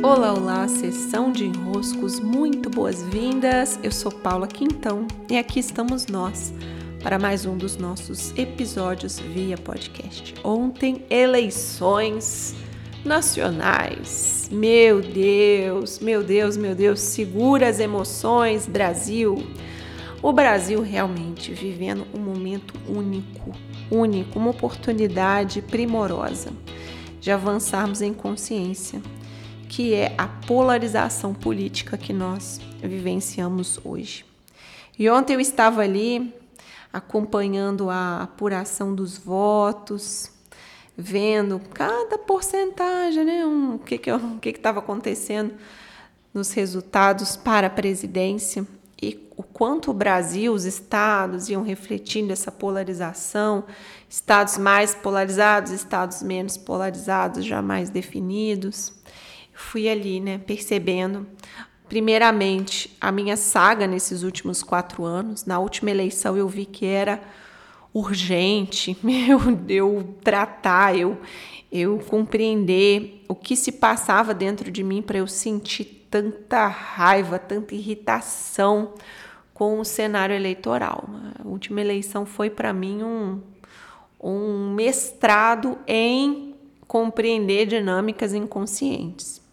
Olá, olá, sessão de enroscos, muito boas-vindas. Eu sou Paula Quintão e aqui estamos nós para mais um dos nossos episódios via podcast. Ontem, eleições nacionais. Meu Deus, meu Deus, meu Deus, segura as emoções, Brasil. O Brasil realmente vivendo um momento único, único, uma oportunidade primorosa de avançarmos em consciência que é a polarização política que nós vivenciamos hoje. E ontem eu estava ali acompanhando a apuração dos votos, vendo cada porcentagem, né, um, o que que o que estava acontecendo nos resultados para a presidência e o quanto o Brasil, os estados iam refletindo essa polarização, estados mais polarizados, estados menos polarizados, já mais definidos fui ali, né, percebendo, primeiramente, a minha saga nesses últimos quatro anos. Na última eleição eu vi que era urgente, meu, eu tratar, eu, eu compreender o que se passava dentro de mim para eu sentir tanta raiva, tanta irritação com o cenário eleitoral. A última eleição foi para mim um, um mestrado em compreender dinâmicas inconscientes.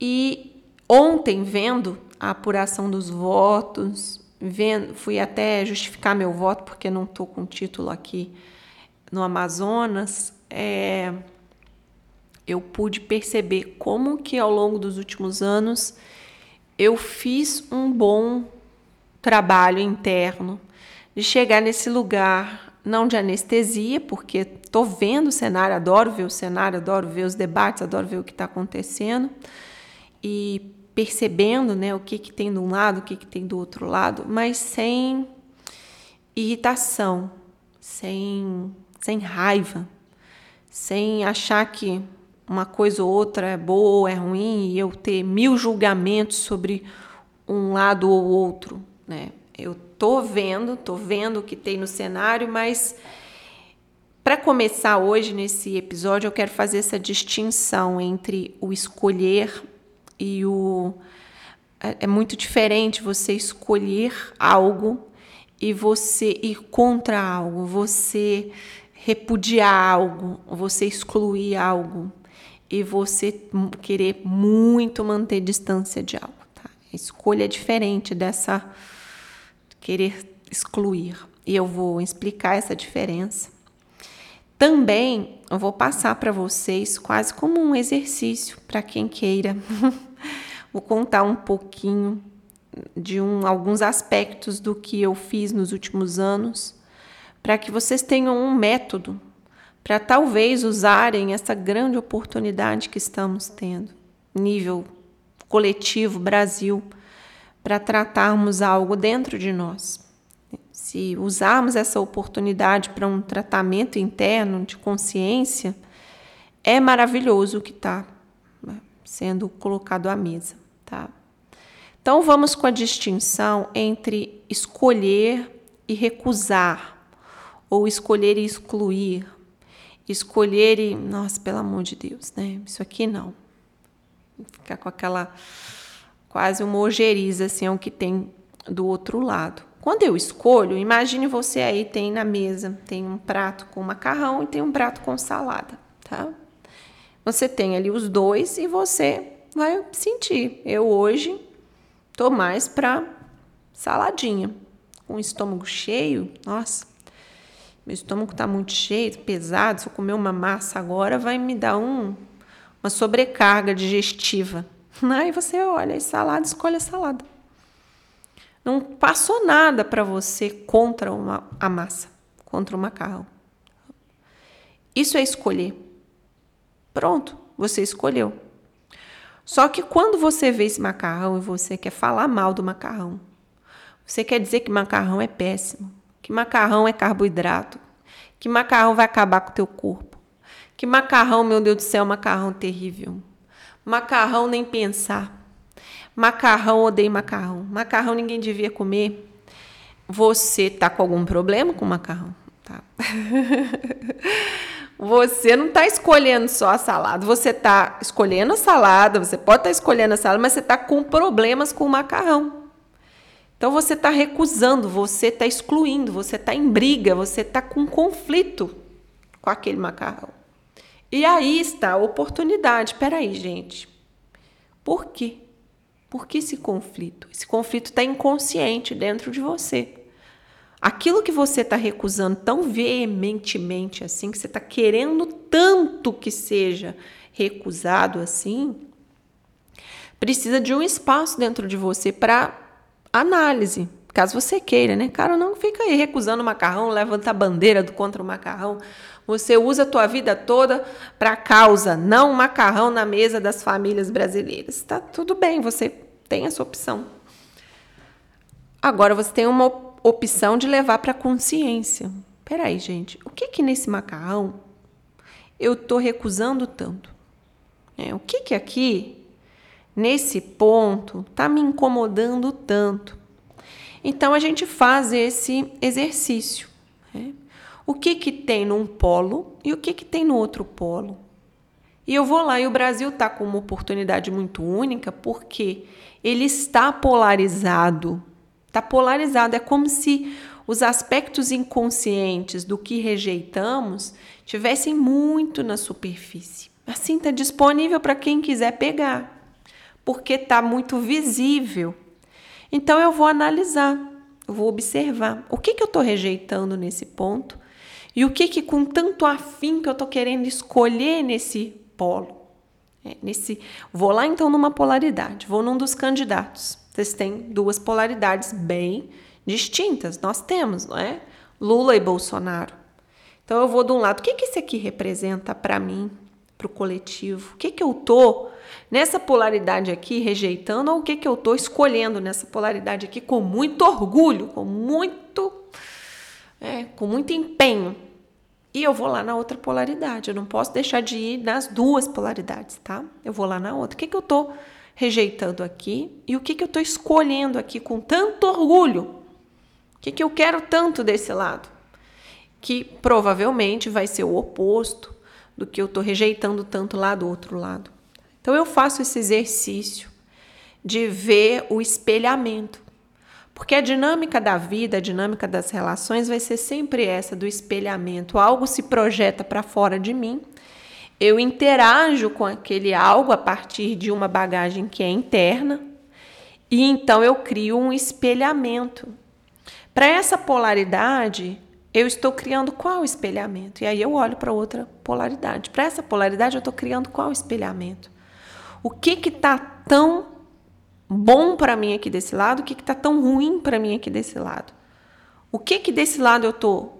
E ontem, vendo a apuração dos votos, vendo, fui até justificar meu voto, porque não estou com título aqui no Amazonas, é, eu pude perceber como que ao longo dos últimos anos eu fiz um bom trabalho interno de chegar nesse lugar não de anestesia, porque estou vendo o cenário, adoro ver o cenário, adoro ver os debates, adoro ver o que está acontecendo, e percebendo né, o que, que tem de um lado, o que, que tem do outro lado, mas sem irritação, sem, sem raiva, sem achar que uma coisa ou outra é boa ou é ruim e eu ter mil julgamentos sobre um lado ou outro. Né? Eu tô vendo, tô vendo o que tem no cenário, mas para começar hoje nesse episódio, eu quero fazer essa distinção entre o escolher e o é, é muito diferente você escolher algo e você ir contra algo, você repudiar algo, você excluir algo e você querer muito manter distância de algo. Tá? A escolha é diferente dessa querer excluir. E eu vou explicar essa diferença. Também eu vou passar para vocês quase como um exercício para quem queira Vou contar um pouquinho de um, alguns aspectos do que eu fiz nos últimos anos, para que vocês tenham um método para talvez usarem essa grande oportunidade que estamos tendo, nível coletivo Brasil, para tratarmos algo dentro de nós. Se usarmos essa oportunidade para um tratamento interno de consciência, é maravilhoso o que está sendo colocado à mesa, tá? Então vamos com a distinção entre escolher e recusar, ou escolher e excluir, escolher e, nossa, pelo amor de Deus, né? Isso aqui não. Ficar com aquela quase uma ojeriza assim, é o que tem do outro lado. Quando eu escolho, imagine você aí tem na mesa, tem um prato com macarrão e tem um prato com salada, tá? Você tem ali os dois e você vai sentir. Eu hoje tô mais para saladinha. Com o estômago cheio, nossa, meu estômago tá muito cheio, pesado. Se eu comer uma massa agora, vai me dar um, uma sobrecarga digestiva. Aí você olha e salada, escolhe a salada. Não passou nada para você contra uma, a massa, contra o macarrão. Isso é escolher. Pronto, você escolheu. Só que quando você vê esse macarrão e você quer falar mal do macarrão, você quer dizer que macarrão é péssimo, que macarrão é carboidrato, que macarrão vai acabar com o teu corpo, que macarrão, meu Deus do céu, macarrão terrível. Macarrão nem pensar. Macarrão, odeio macarrão. Macarrão ninguém devia comer. Você tá com algum problema com macarrão? Tá. Você não está escolhendo só a salada, você está escolhendo a salada, você pode estar tá escolhendo a salada, mas você está com problemas com o macarrão. Então você está recusando, você está excluindo, você está em briga, você está com conflito com aquele macarrão. E aí está a oportunidade. Peraí, gente. Por quê? Por que esse conflito? Esse conflito está inconsciente dentro de você. Aquilo que você está recusando tão veementemente assim, que você está querendo tanto que seja recusado assim, precisa de um espaço dentro de você para análise, caso você queira, né? Cara, não fica aí recusando o macarrão, levanta a bandeira do contra o macarrão. Você usa a tua vida toda para causa, não macarrão na mesa das famílias brasileiras. Tá tudo bem, você tem essa opção. Agora você tem uma opção de levar para consciência. Peraí, gente, o que que nesse macarrão eu tô recusando tanto? É, o que que aqui nesse ponto tá me incomodando tanto? Então a gente faz esse exercício. Né? o que, que tem num polo e o que, que tem no outro polo. E eu vou lá e o Brasil está com uma oportunidade muito única porque ele está polarizado. Está polarizado. É como se os aspectos inconscientes do que rejeitamos tivessem muito na superfície. Assim está disponível para quem quiser pegar, porque está muito visível. Então eu vou analisar, eu vou observar o que, que eu estou rejeitando nesse ponto e o que que com tanto afim que eu tô querendo escolher nesse polo? É, nesse, vou lá então numa polaridade, vou num dos candidatos. Vocês têm duas polaridades bem distintas. Nós temos, não é? Lula e Bolsonaro. Então eu vou de um lado, o que que esse aqui representa para mim, para o coletivo? O que que eu tô nessa polaridade aqui rejeitando ou o que que eu tô escolhendo nessa polaridade aqui com muito orgulho, com muito é, com muito empenho. E eu vou lá na outra polaridade. Eu não posso deixar de ir nas duas polaridades, tá? Eu vou lá na outra. O que, que eu estou rejeitando aqui e o que, que eu estou escolhendo aqui com tanto orgulho? O que, que eu quero tanto desse lado? Que provavelmente vai ser o oposto do que eu estou rejeitando tanto lá do outro lado. Então eu faço esse exercício de ver o espelhamento. Porque a dinâmica da vida, a dinâmica das relações vai ser sempre essa do espelhamento. Algo se projeta para fora de mim, eu interajo com aquele algo a partir de uma bagagem que é interna, e então eu crio um espelhamento. Para essa polaridade, eu estou criando qual espelhamento? E aí eu olho para outra polaridade. Para essa polaridade, eu estou criando qual espelhamento? O que está tão bom para mim aqui desse lado, o que está tão ruim para mim aqui desse lado. O que que desse lado eu tô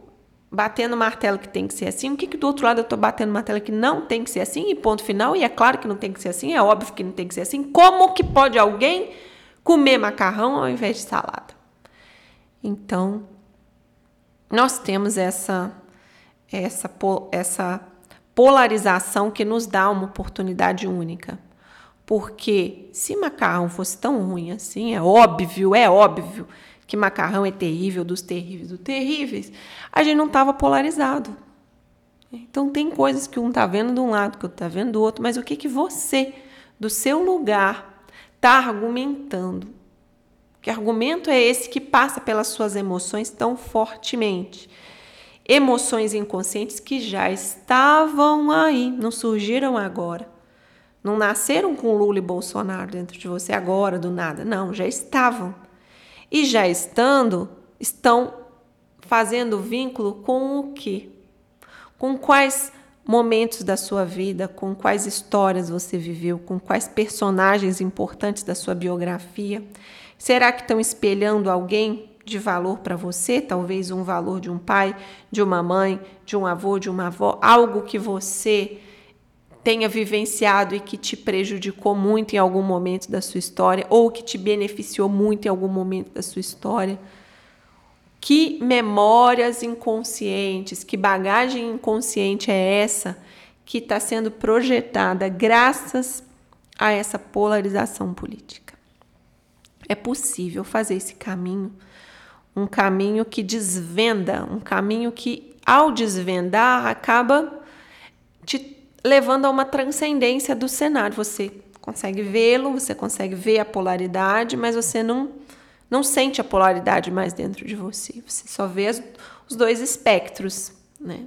batendo martelo que tem que ser assim, o que que do outro lado eu tô batendo martelo que não tem que ser assim, e ponto final, e é claro que não tem que ser assim, é óbvio que não tem que ser assim. Como que pode alguém comer macarrão ao invés de salada? Então, nós temos essa essa essa polarização que nos dá uma oportunidade única. Porque se macarrão fosse tão ruim assim, é óbvio, é óbvio que macarrão é terrível, dos terríveis, dos terríveis, a gente não estava polarizado. Então tem coisas que um está vendo de um lado, que outro está vendo do outro, mas o que, que você, do seu lugar, está argumentando? Que argumento é esse que passa pelas suas emoções tão fortemente? Emoções inconscientes que já estavam aí, não surgiram agora. Não nasceram com Lula e Bolsonaro dentro de você agora, do nada. Não, já estavam. E já estando, estão fazendo vínculo com o quê? Com quais momentos da sua vida, com quais histórias você viveu, com quais personagens importantes da sua biografia? Será que estão espelhando alguém de valor para você? Talvez um valor de um pai, de uma mãe, de um avô, de uma avó, algo que você tenha vivenciado e que te prejudicou muito em algum momento da sua história ou que te beneficiou muito em algum momento da sua história. Que memórias inconscientes, que bagagem inconsciente é essa que está sendo projetada graças a essa polarização política? É possível fazer esse caminho, um caminho que desvenda, um caminho que, ao desvendar, acaba te levando a uma transcendência do cenário. Você consegue vê-lo, você consegue ver a polaridade, mas você não não sente a polaridade mais dentro de você. Você só vê as, os dois espectros, né?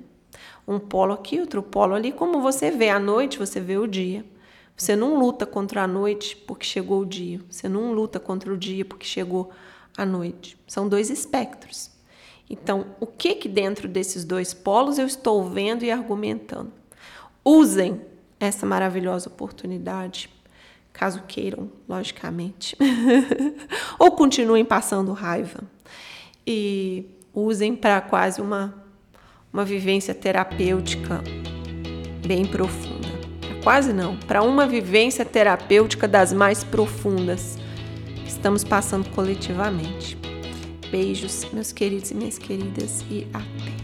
Um polo aqui, outro polo ali. Como você vê a noite, você vê o dia. Você não luta contra a noite porque chegou o dia. Você não luta contra o dia porque chegou a noite. São dois espectros. Então, o que que dentro desses dois polos eu estou vendo e argumentando? Usem essa maravilhosa oportunidade caso queiram, logicamente. Ou continuem passando raiva e usem para quase uma, uma vivência terapêutica bem profunda. Quase não, para uma vivência terapêutica das mais profundas que estamos passando coletivamente. Beijos, meus queridos e minhas queridas, e até!